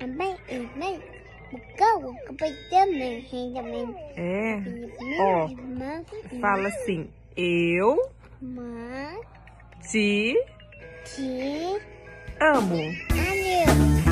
Amém, amém. Bucão, também, também. É. Ó, fala assim. Eu te te amo. amo.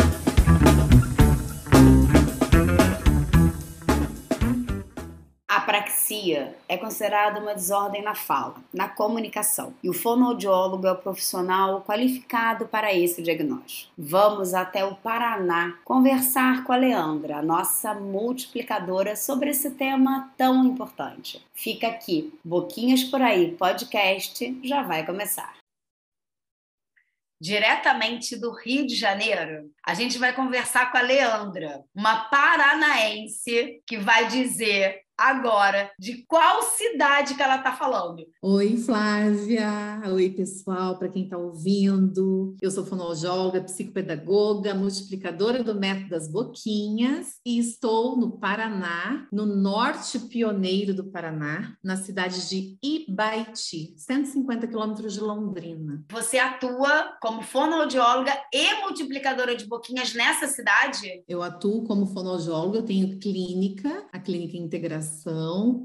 Apraxia é considerada uma desordem na fala, na comunicação, e o fonoaudiólogo é o profissional qualificado para esse diagnóstico. Vamos até o Paraná conversar com a Leandra, a nossa multiplicadora, sobre esse tema tão importante. Fica aqui, Boquinhas por aí, podcast já vai começar. Diretamente do Rio de Janeiro, a gente vai conversar com a Leandra, uma paranaense que vai dizer agora de qual cidade que ela está falando. Oi, Flávia. Oi, pessoal, para quem está ouvindo. Eu sou fonoaudióloga, psicopedagoga, multiplicadora do método das boquinhas e estou no Paraná, no norte pioneiro do Paraná, na cidade de Ibaiti, 150 quilômetros de Londrina. Você atua como fonoaudióloga e multiplicadora de boquinhas nessa cidade? Eu atuo como fonoaudióloga, eu tenho clínica, a clínica integração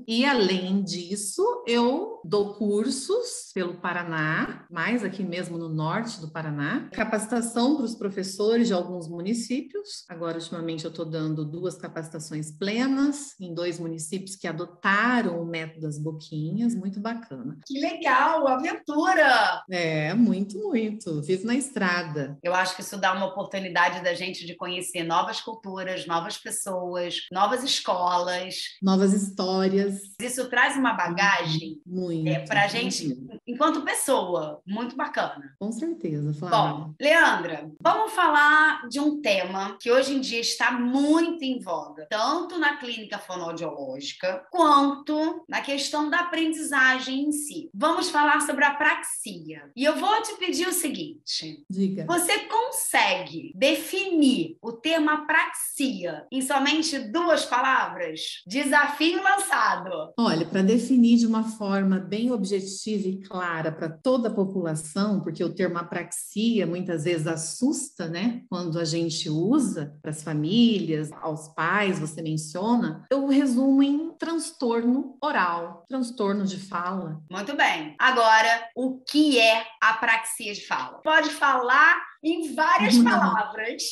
e além disso, eu dou cursos pelo Paraná, mais aqui mesmo no norte do Paraná, capacitação para os professores de alguns municípios. Agora, ultimamente, eu estou dando duas capacitações plenas em dois municípios que adotaram o método das boquinhas, muito bacana. Que legal, aventura! É, muito, muito. Vivo na estrada. Eu acho que isso dá uma oportunidade da gente de conhecer novas culturas, novas pessoas, novas escolas, novas histórias. Isso traz uma bagagem muito, é, para a gente, enquanto pessoa, muito bacana. Com certeza, Flávia. Bom, Leandra, vamos falar de um tema que hoje em dia está muito em voga, tanto na clínica fonoaudiológica quanto na questão da aprendizagem em si. Vamos falar sobre a praxia. E eu vou te pedir o seguinte: Diga. Você consegue definir o termo apraxia em somente duas palavras? Desafio lançado. Olha, para definir de uma forma bem objetiva e clara para toda a população, porque o termo apraxia muitas vezes assusta, né? Quando a gente usa para as famílias, aos pais, você menciona, eu resumo em transtorno oral, transtorno de fala. Muito bem. Agora, o que é apraxia de fala? Pode falar em várias palavras.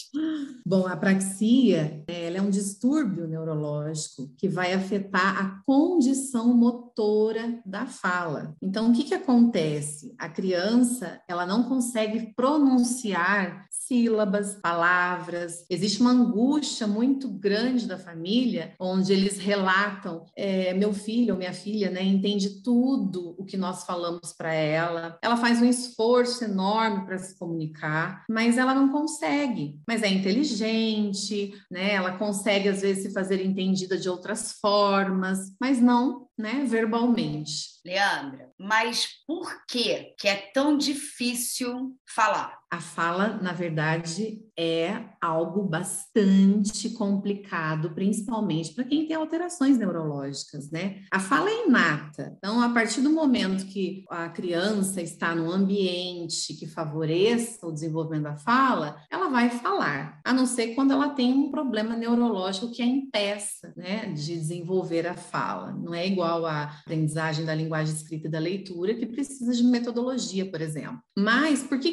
Bom, a apraxia ela é um distúrbio neurológico que vai afetar a condição motora da fala. Então, o que, que acontece? A criança ela não consegue pronunciar sílabas, palavras. Existe uma angústia muito grande da família, onde eles relatam: é, meu filho ou minha filha, né, entende tudo o que nós falamos para ela. Ela faz um esforço enorme para se comunicar, mas ela não consegue. Mas é inteligente, né? Ela consegue às vezes se fazer entendida de outras formas, mas não, né, verbalmente. Leandra, mas por que que é tão difícil falar? A fala, na verdade, é algo bastante complicado, principalmente para quem tem alterações neurológicas, né? A fala é inata. Então, a partir do momento que a criança está num ambiente que favoreça o desenvolvimento da fala, ela vai falar, a não ser quando ela tem um problema neurológico que a impeça, né, de desenvolver a fala. Não é igual à aprendizagem da linguagem escrita e da leitura, que precisa de metodologia, por exemplo. Mas por que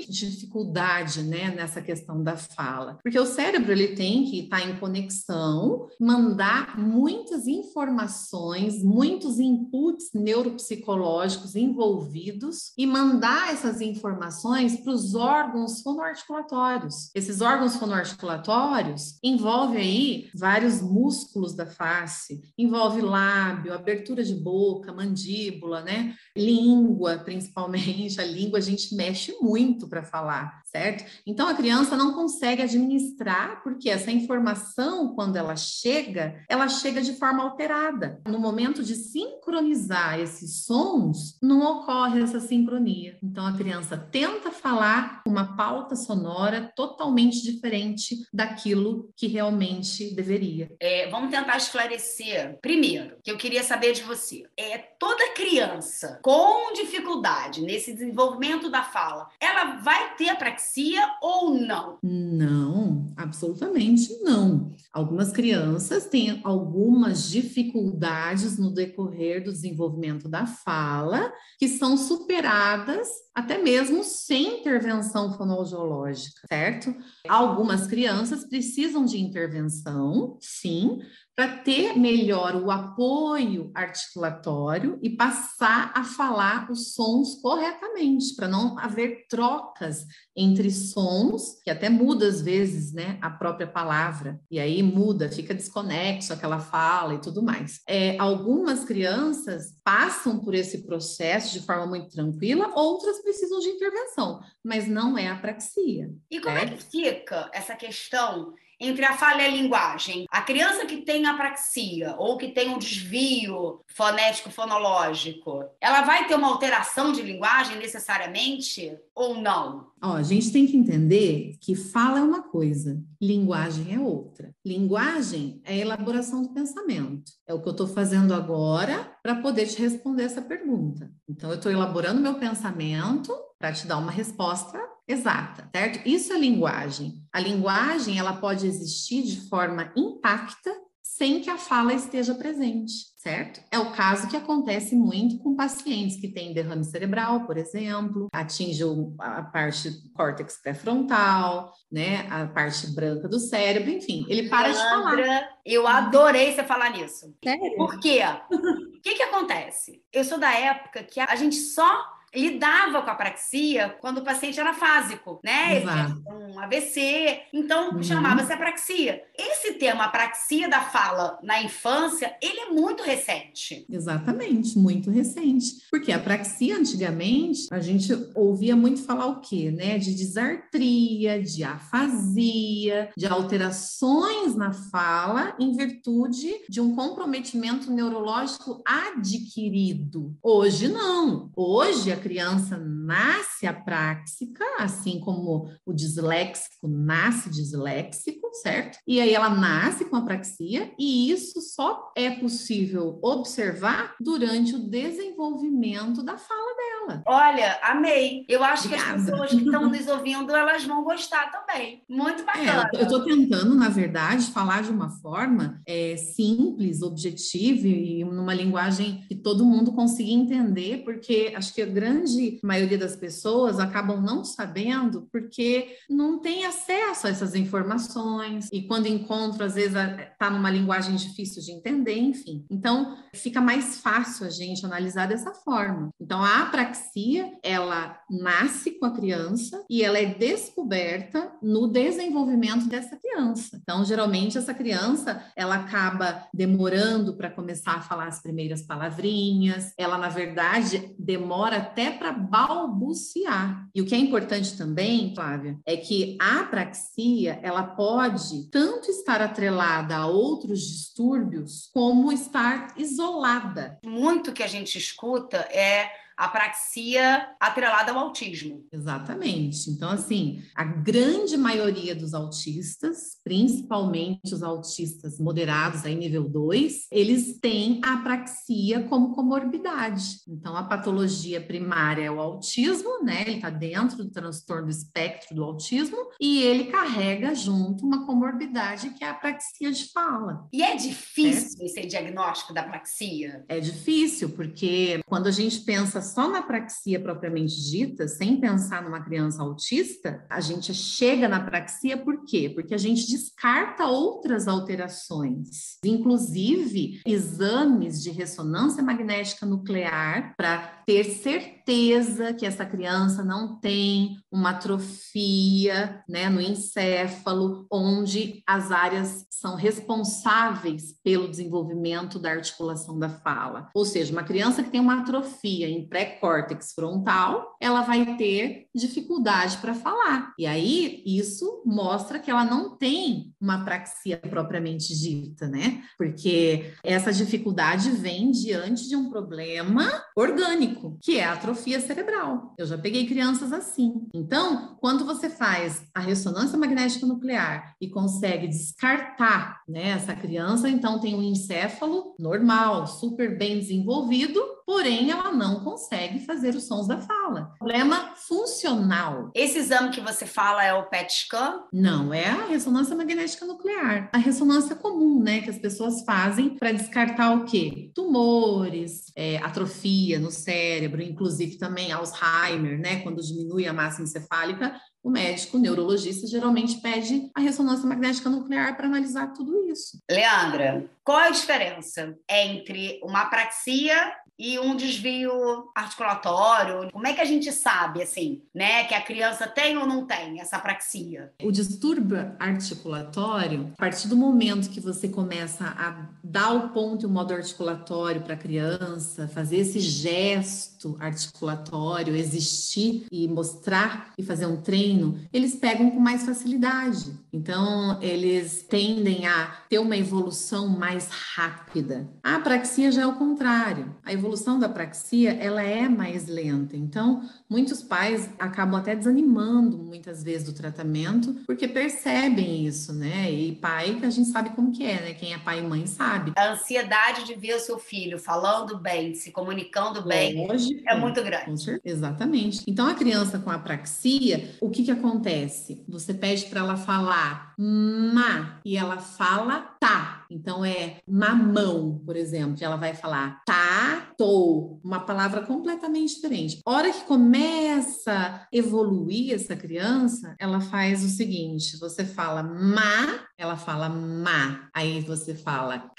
dificuldade, né, nessa questão da fala? Porque o cérebro ele tem que estar em conexão, mandar muitas informações, muitos inputs neuropsicológicos envolvidos e mandar essas informações para os órgãos fonoarticulatórios. Esses órgãos fonoarticulatórios envolvem aí vários músculos da face, envolve lábio, abertura de boca, mandíbula, né? Língua, principalmente. A língua a gente mexe muito para falar, certo? Então a criança não consegue administrar, porque essa informação, quando ela chega, ela chega de forma alterada. No momento de sincronizar esses sons, não ocorre essa sincronia. Então a criança tenta falar uma pauta sonora totalmente diferente daquilo que realmente deveria. É, vamos tentar esclarecer. Primeiro, que eu queria saber de você. É toda criança com dificuldade nesse desenvolvimento da fala, ela vai ter apraxia ou não? Não, absolutamente não. Algumas crianças têm algumas dificuldades no decorrer do desenvolvimento da fala que são superadas até mesmo sem intervenção fonoaudiológica, certo? Algumas crianças precisam de intervenção, sim, para ter melhor o apoio articulatório e passar a falar os sons corretamente, para não haver trocas entre sons, que até muda às vezes, né, a própria palavra, e aí muda, fica desconexo aquela fala e tudo mais. É, algumas crianças passam por esse processo de forma muito tranquila, outras precisam de intervenção, mas não é apraxia. E como é, é que fica essa questão entre a fala e a linguagem. A criança que tem apraxia ou que tem um desvio fonético fonológico, ela vai ter uma alteração de linguagem necessariamente ou não? Ó, a gente tem que entender que fala é uma coisa, linguagem é outra. Linguagem é a elaboração do pensamento. É o que eu estou fazendo agora para poder te responder essa pergunta. Então, eu estou elaborando meu pensamento para te dar uma resposta exata, certo? Isso é linguagem. A linguagem, ela pode existir de forma intacta sem que a fala esteja presente, certo? É o caso que acontece muito com pacientes que têm derrame cerebral, por exemplo, atinge a parte córtex pré-frontal, né, a parte branca do cérebro, enfim, ele para de falar. Eu adorei você falar nisso. Sério? Por quê? O que que acontece? Eu sou da época que a gente só lidava com a apraxia quando o paciente era fásico, né? Um AVC, então uhum. chamava-se apraxia. Esse tema apraxia da fala na infância, ele é muito recente. Exatamente, muito recente. Porque a apraxia antigamente, a gente ouvia muito falar o quê, né? De disartria, de afasia, de alterações na fala em virtude de um comprometimento neurológico adquirido. Hoje não. Hoje a criança nasce apráxica, assim como o disléxico nasce disléxico, certo? E aí ela nasce com apraxia, e isso só é possível observar durante o desenvolvimento da fala dela. Olha, amei. Eu acho Obrigada. que as pessoas que estão nos ouvindo, elas vão gostar também. Muito bacana. É, eu estou tentando, na verdade, falar de uma forma é, simples, objetiva e numa linguagem que todo mundo consiga entender, porque acho que a grande grande maioria das pessoas acabam não sabendo porque não tem acesso a essas informações e quando encontram, às vezes está numa linguagem difícil de entender, enfim. Então, fica mais fácil a gente analisar dessa forma. Então, a apraxia, ela nasce com a criança e ela é descoberta no desenvolvimento dessa criança. Então, geralmente, essa criança, ela acaba demorando para começar a falar as primeiras palavrinhas, ela, na verdade, demora até para balbuciar. E o que é importante também, Flávia, é que a apraxia, ela pode tanto estar atrelada a outros distúrbios, como estar isolada. Muito que a gente escuta é apraxia atrelada ao autismo. Exatamente. Então, assim, a grande maioria dos autistas, principalmente os autistas moderados, aí nível 2, eles têm a apraxia como comorbidade. Então, a patologia primária é o autismo, né? Ele está dentro do transtorno do espectro do autismo e ele carrega junto uma comorbidade que é a apraxia de fala. E é difícil é? esse diagnóstico da apraxia? É difícil, porque quando a gente pensa só na praxia propriamente dita, sem pensar numa criança autista, a gente chega na praxia por quê? Porque a gente descarta outras alterações, inclusive exames de ressonância magnética nuclear para ter certeza que essa criança não tem uma atrofia né, no encéfalo, onde as áreas são responsáveis pelo desenvolvimento da articulação da fala. Ou seja, uma criança que tem uma atrofia em pré pré-córtex frontal, ela vai ter dificuldade para falar. E aí, isso mostra que ela não tem uma apraxia propriamente dita, né? Porque essa dificuldade vem diante de um problema orgânico, que é a atrofia cerebral. Eu já peguei crianças assim. Então, quando você faz a ressonância magnética nuclear e consegue descartar né, essa criança, então tem um encéfalo normal, super bem desenvolvido, porém ela não consegue fazer os sons da fala. Problema funcional. Esse exame que você fala é o PET scan? Não, é a ressonância magnética nuclear. A ressonância comum, né, que as pessoas fazem para descartar o quê? Tumores, é, atrofia no cérebro, inclusive também Alzheimer, né, quando diminui a massa encefálica, o médico o neurologista geralmente pede a ressonância magnética nuclear para analisar tudo isso. Leandra, qual é a diferença entre uma apraxia e um desvio articulatório? Como é que a gente sabe, assim, né, que a criança tem ou não tem essa apraxia? O distúrbio articulatório, a partir do momento que você começa a dar o ponto e o modo articulatório para a criança, fazer esse gesto articulatório, existir e mostrar e fazer um treino, eles pegam com mais facilidade. Então, eles tendem a ter uma evolução mais rápida. A apraxia já é o contrário. A evolução da praxia, ela é mais lenta. Então, muitos pais acabam até desanimando muitas vezes do tratamento, porque percebem isso, né? E pai, que a gente sabe como que é, né? Quem é pai e mãe sabe. A ansiedade de ver o seu filho falando bem, se comunicando bem, Lógico, é muito grande. Exatamente. Então, a criança com apraxia, o que que acontece? Você pede para ela falar ma e ela fala tá. Então é mamão, por exemplo, ela vai falar tá, tô, uma palavra completamente diferente. Hora que começa a evoluir essa criança, ela faz o seguinte: você fala ma, ela fala ma. Aí você fala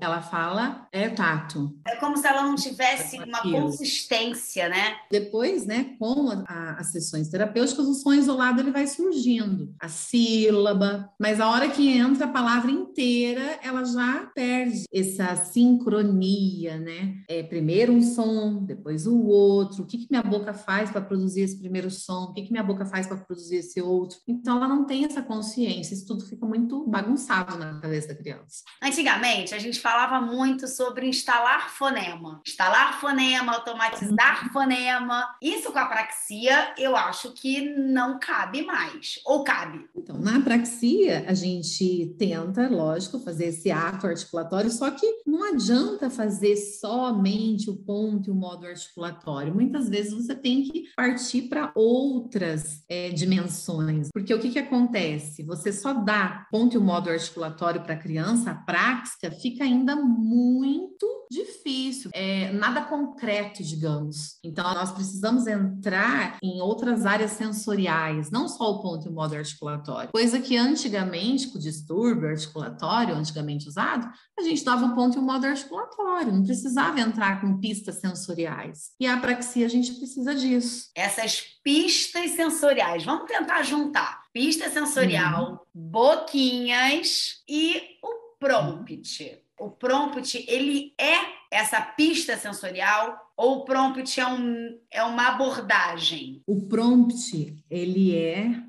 ela fala é tato. É como se ela não tivesse uma consistência, né? Depois, né, com a, a, as sessões terapêuticas, o som isolado ele vai surgindo, a sílaba, mas a hora que entra a palavra inteira inteira ela já perde essa sincronia, né? É primeiro um som, depois o outro. O que, que minha boca faz para produzir esse primeiro som? O que, que minha boca faz para produzir esse outro? Então ela não tem essa consciência. Isso tudo fica muito bagunçado na cabeça da criança. Antigamente a gente falava muito sobre instalar fonema, instalar fonema, automatizar uhum. fonema. Isso com a praxia eu acho que não cabe mais. Ou cabe? Então na praxia a gente tenta, lógico lógico, fazer esse ato articulatório, só que não adianta fazer somente o ponto e o modo articulatório. Muitas vezes você tem que partir para outras é, dimensões, porque o que, que acontece? Você só dá ponto e o modo articulatório para a criança, a prática fica ainda muito difícil, é, nada concreto, digamos. Então, nós precisamos entrar em outras áreas sensoriais, não só o ponto e o modo articulatório. Coisa que antigamente, com o distúrbio articulatório, antigamente usado, a gente dava o ponto e o modo articulatório, não precisava entrar com pistas sensoriais. E a apraxia, a gente precisa disso. Essas pistas sensoriais, vamos tentar juntar. Pista sensorial, uhum. boquinhas e o prompt o prompt ele é essa pista sensorial ou o prompt é, um, é uma abordagem? O prompt ele é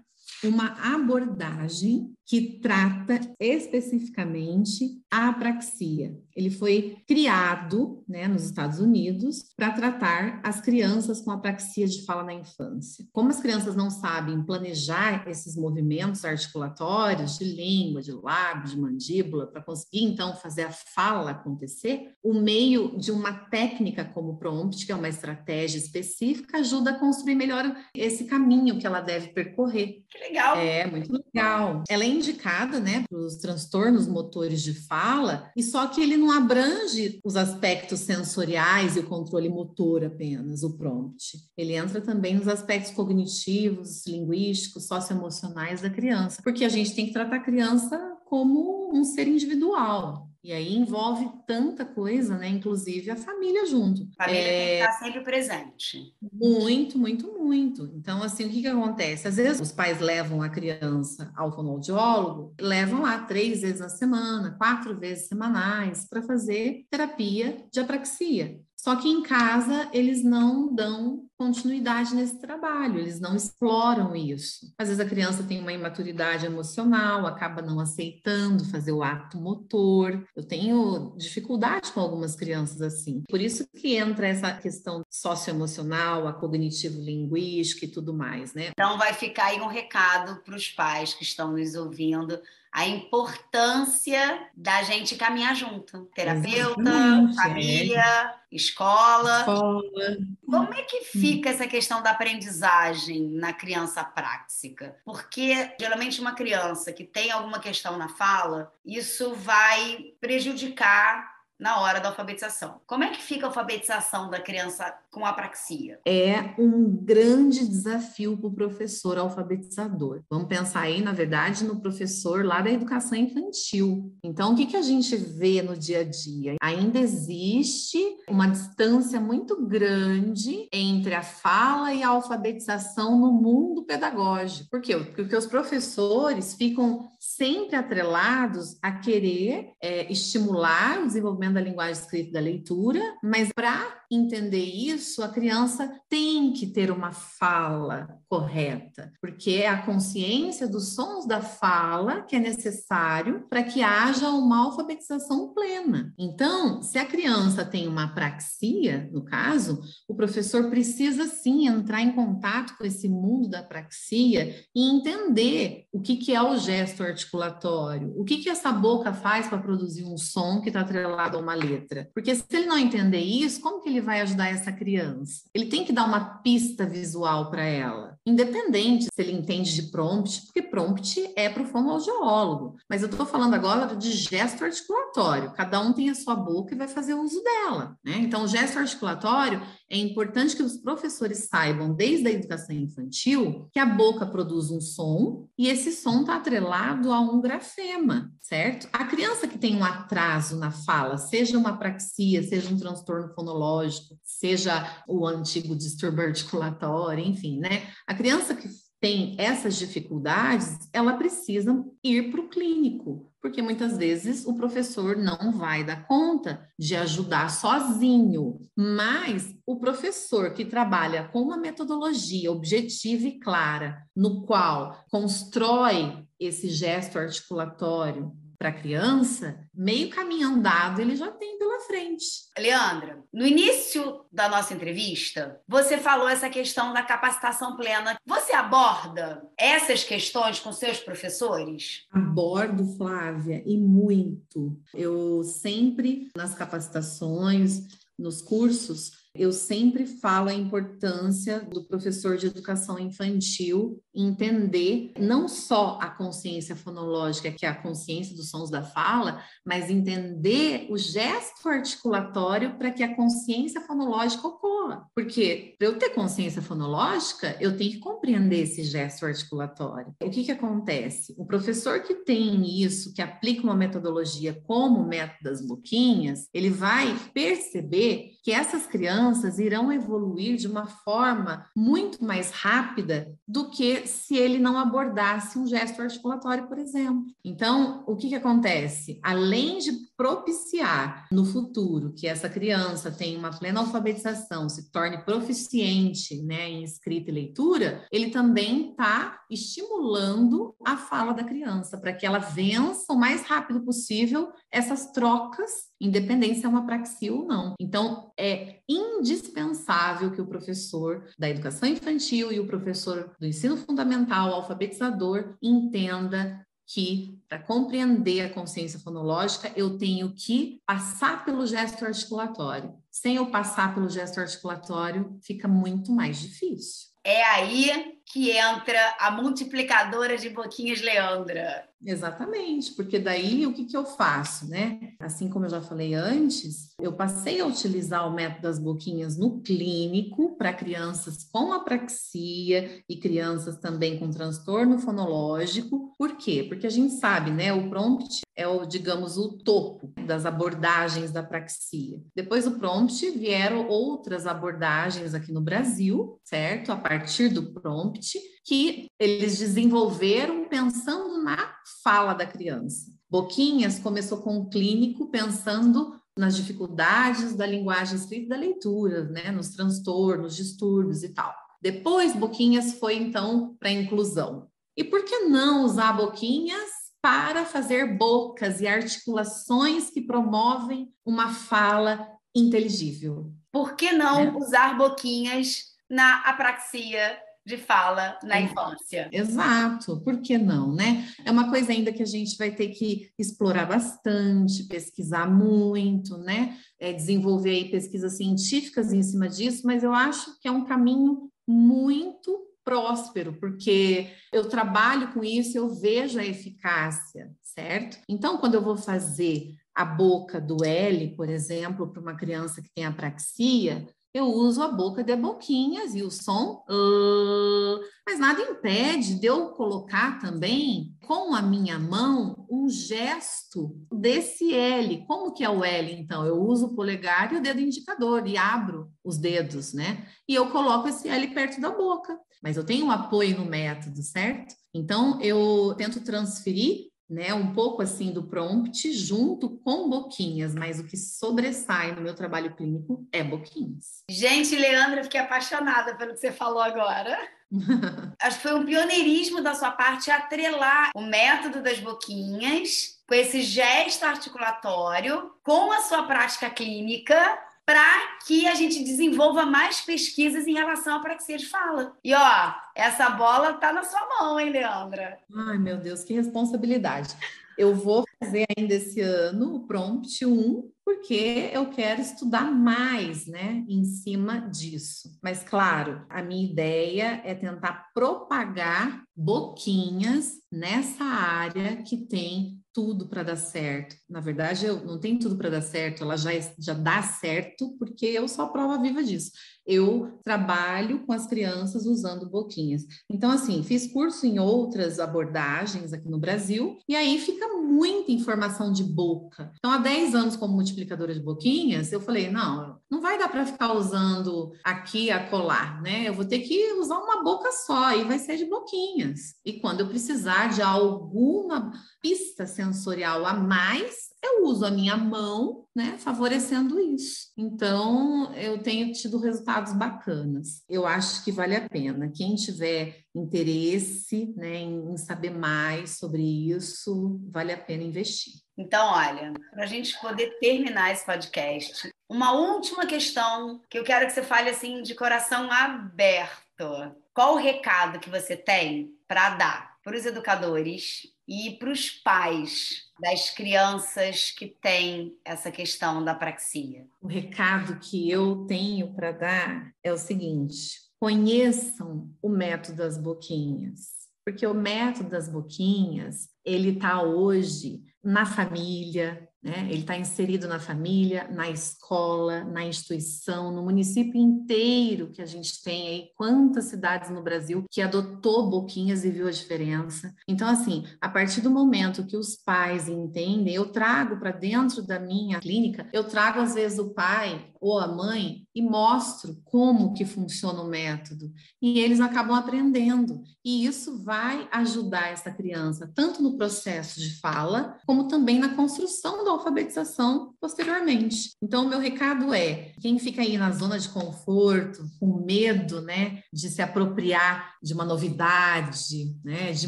uma abordagem que trata especificamente a apraxia. Ele foi criado né, nos Estados Unidos para tratar as crianças com apraxia de fala na infância. Como as crianças não sabem planejar esses movimentos articulatórios de língua, de lábio, de mandíbula, para conseguir então fazer a fala acontecer, o meio de uma técnica como o prompt, que é uma estratégia específica, ajuda a construir melhor esse caminho que ela deve percorrer. Que legal! É, muito legal. Ela é indicada né, para os transtornos motores de fala, e só que ele não abrange os aspectos sensoriais e o controle motor apenas, o prompt. Ele entra também nos aspectos cognitivos, linguísticos, socioemocionais da criança, porque a gente tem que tratar a criança como um ser individual. E aí envolve tanta coisa, né? Inclusive a família junto. A família é... tem que estar sempre presente. Muito, muito, muito. Então, assim, o que, que acontece? Às vezes os pais levam a criança ao fonoaudiólogo, levam lá três vezes na semana, quatro vezes semanais, para fazer terapia de apraxia. Só que em casa eles não dão continuidade nesse trabalho, eles não exploram isso. Às vezes a criança tem uma imaturidade emocional, acaba não aceitando fazer o ato motor. Eu tenho dificuldade com algumas crianças assim. Por isso que entra essa questão socioemocional, a cognitivo-linguística e tudo mais, né? Então vai ficar aí um recado para os pais que estão nos ouvindo a importância da gente caminhar junto. Terapeuta, Exatamente, família, é. escola. escola. Como é que fica essa questão da aprendizagem na criança prática? Porque geralmente uma criança que tem alguma questão na fala, isso vai prejudicar na hora da alfabetização. Como é que fica a alfabetização da criança com apraxia? É um grande desafio para o professor alfabetizador. Vamos pensar aí, na verdade, no professor lá da educação infantil. Então, o que, que a gente vê no dia a dia? Ainda existe uma distância muito grande entre a fala e a alfabetização no mundo pedagógico. Por quê? Porque os professores ficam sempre atrelados a querer é, estimular o desenvolvimento da linguagem escrita e da leitura, mas para entender isso, a criança tem que ter uma fala correta, porque é a consciência dos sons da fala que é necessário para que haja uma alfabetização plena. Então, se a criança tem uma apraxia, no caso, o professor precisa sim entrar em contato com esse mundo da apraxia e entender o que, que é o gesto articulatório, o que, que essa boca faz para produzir um som que está atrelado a uma letra. Porque se ele não entender isso, como que ele vai ajudar essa criança? Ele tem que dar uma pista visual para ela, independente se ele entende de prompt, porque prompt é para o fonoaudiólogo. Mas eu estou falando agora de gesto articulatório. Cada um tem a sua boca e vai fazer uso dela. Né? Então, o gesto articulatório é importante que os professores saibam, desde a educação infantil, que a boca produz um som e esse som está atrelado a um grafema, certo? A criança que tem um atraso na fala, seja uma apraxia, seja um transtorno fonológico, seja o antigo distúrbio articulatório, enfim, né? A criança que tem essas dificuldades, ela precisa ir para o clínico, porque muitas vezes o professor não vai dar conta de ajudar sozinho. Mas o professor que trabalha com uma metodologia objetiva e clara, no qual constrói esse gesto articulatório, para a criança, meio caminho andado ele já tem pela frente. Leandra, no início da nossa entrevista, você falou essa questão da capacitação plena. Você aborda essas questões com seus professores? Abordo, Flávia, e muito. Eu sempre, nas capacitações, nos cursos, eu sempre falo a importância do professor de educação infantil entender não só a consciência fonológica, que é a consciência dos sons da fala, mas entender o gesto articulatório para que a consciência fonológica ocorra. Porque para eu ter consciência fonológica, eu tenho que compreender esse gesto articulatório. O que, que acontece? O professor que tem isso, que aplica uma metodologia como o método das boquinhas, ele vai perceber que essas crianças irão evoluir de uma forma muito mais rápida do que se ele não abordasse um gesto articulatório, por exemplo. Então, o que, que acontece? Além de propiciar no futuro que essa criança tenha uma plena alfabetização, se torne proficiente né, em escrita e leitura, ele também está estimulando a fala da criança para que ela vença o mais rápido possível essas trocas independente se é uma praxia ou não. Então, é indispensável que o professor da educação infantil e o professor do ensino fundamental, alfabetizador, entenda que para compreender a consciência fonológica eu tenho que passar pelo gesto articulatório. Sem eu passar pelo gesto articulatório, fica muito mais difícil. É aí que entra a multiplicadora de boquinhas Leandra. Exatamente, porque daí o que, que eu faço, né? Assim como eu já falei antes, eu passei a utilizar o método das boquinhas no clínico para crianças com apraxia e crianças também com transtorno fonológico. Por quê? Porque a gente sabe, né? O prompt é o, digamos, o topo das abordagens da apraxia. Depois do prompt vieram outras abordagens aqui no Brasil, certo? A partir do prompt, que eles desenvolveram pensando na fala da criança. Boquinhas começou com um clínico pensando nas dificuldades da linguagem escrita e da leitura, né? Nos transtornos, distúrbios e tal. Depois, Boquinhas foi então para a inclusão. E por que não usar Boquinhas para fazer bocas e articulações que promovem uma fala inteligível? Por que não é. usar Boquinhas na apraxia de fala na infância. Exato, por que não, né? É uma coisa ainda que a gente vai ter que explorar bastante, pesquisar muito, né? É, desenvolver aí pesquisas científicas em cima disso, mas eu acho que é um caminho muito próspero, porque eu trabalho com isso, eu vejo a eficácia, certo? Então, quando eu vou fazer a boca do L, por exemplo, para uma criança que tem apraxia, eu uso a boca de boquinhas e o som, uh, mas nada impede de eu colocar também com a minha mão um gesto desse L. Como que é o L, então? Eu uso o polegar e o dedo indicador e abro os dedos, né? E eu coloco esse L perto da boca. Mas eu tenho um apoio no método, certo? Então, eu tento transferir né, um pouco assim do prompt junto com boquinhas, mas o que sobressai no meu trabalho clínico é boquinhas. Gente, Leandra, fiquei apaixonada pelo que você falou agora. Acho que foi um pioneirismo da sua parte atrelar o método das boquinhas com esse gesto articulatório com a sua prática clínica para que a gente desenvolva mais pesquisas em relação à praxia de fala. E ó, essa bola tá na sua mão, hein, Leandra? Ai, meu Deus, que responsabilidade. Eu vou fazer ainda esse ano o prompt 1, porque eu quero estudar mais, né, em cima disso. Mas claro, a minha ideia é tentar propagar boquinhas nessa área que tem tudo para dar certo. Na verdade, eu não tenho tudo para dar certo, ela já, já dá certo porque eu sou a prova viva disso eu trabalho com as crianças usando boquinhas. Então, assim, fiz curso em outras abordagens aqui no Brasil, e aí fica muita informação de boca. Então, há 10 anos como multiplicadora de boquinhas, eu falei, não, não vai dar para ficar usando aqui a colar, né? Eu vou ter que usar uma boca só, e vai ser de boquinhas. E quando eu precisar de alguma pista sensorial a mais, eu uso a minha mão, né, favorecendo isso. Então, eu tenho tido resultados bacanas. Eu acho que vale a pena. Quem tiver interesse, né, em saber mais sobre isso, vale a pena investir. Então, olha, para a gente poder terminar esse podcast, uma última questão que eu quero que você fale assim de coração aberto. Qual o recado que você tem para dar para os educadores e para os pais das crianças que têm essa questão da praxia? O recado que eu tenho para dar é o seguinte: conheçam o método das boquinhas, porque o método das boquinhas ele está hoje na família, né? Ele está inserido na família, na escola, na instituição, no município inteiro que a gente tem aí, quantas cidades no Brasil que adotou boquinhas e viu a diferença. Então, assim, a partir do momento que os pais entendem, eu trago para dentro da minha clínica, eu trago às vezes o pai ou a mãe e mostro como que funciona o método. E eles acabam aprendendo. E isso vai ajudar essa criança tanto no processo de fala, como também na construção da alfabetização posteriormente. Então, o meu recado é: quem fica aí na zona de conforto, com medo, né, de se apropriar de uma novidade, né, de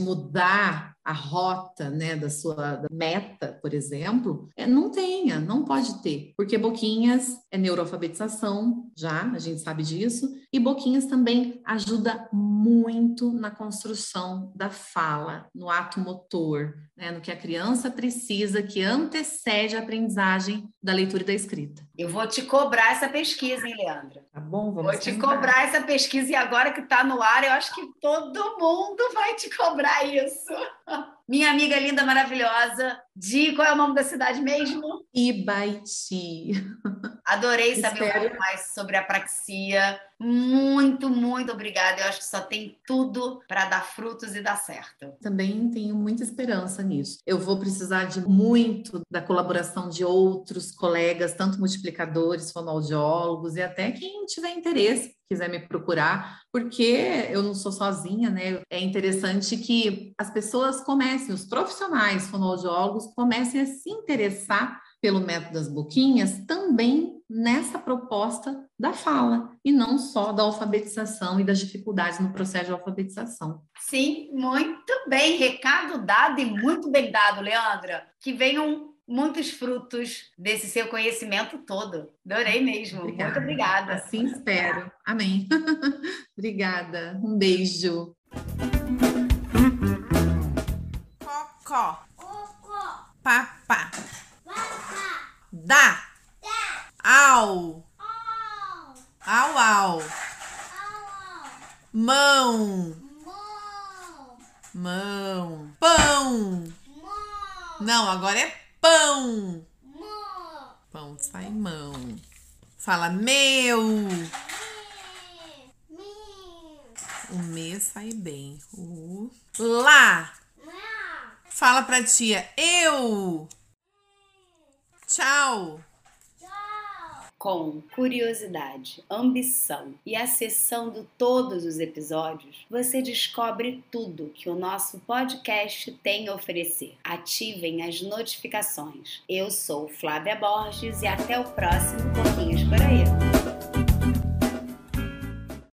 mudar a rota né, da sua meta, por exemplo, é, não tenha, não pode ter, porque Boquinhas é neuroalfabetização, já, a gente sabe disso, e Boquinhas também ajuda muito na construção da fala, no ato motor, né, no que a criança precisa, que antecede a aprendizagem da leitura e da escrita. Eu vou te cobrar essa pesquisa, hein, Leandra? Tá bom, vamos Vou te tentar. cobrar essa pesquisa e agora que está no ar, eu acho que todo mundo vai te cobrar isso. Minha amiga linda, maravilhosa, Di, qual é o nome da cidade mesmo? Ibaiti. Adorei saber Espero. um pouco mais sobre a praxia. Muito, muito obrigada. Eu acho que só tem tudo para dar frutos e dar certo. Também tenho muita esperança nisso. Eu vou precisar de muito da colaboração de outros colegas, tanto multiplicadores, fonoaudiólogos e até quem tiver interesse quiser me procurar, porque eu não sou sozinha, né? É interessante que as pessoas comecem, os profissionais fonoaudiólogos comecem a se interessar pelo método das boquinhas também nessa proposta da fala e não só da alfabetização e das dificuldades no processo de alfabetização. Sim, muito bem, recado dado e muito bem dado, Leandra. Que venham muitos frutos desse seu conhecimento todo. Adorei mesmo. Obrigada. Muito obrigada. Assim espero. Amém. obrigada. Um beijo. Cocó. Papá. Dá. Au. Au, au. Mão. Mão. Pão. Não, agora é pão. Pão sai mão. Fala meu. O me sai bem. O lá. Fala pra tia eu. Tchau com curiosidade, ambição e acessando todos os episódios, você descobre tudo que o nosso podcast tem a oferecer. Ativem as notificações. Eu sou Flávia Borges e até o próximo Pouquinhos por.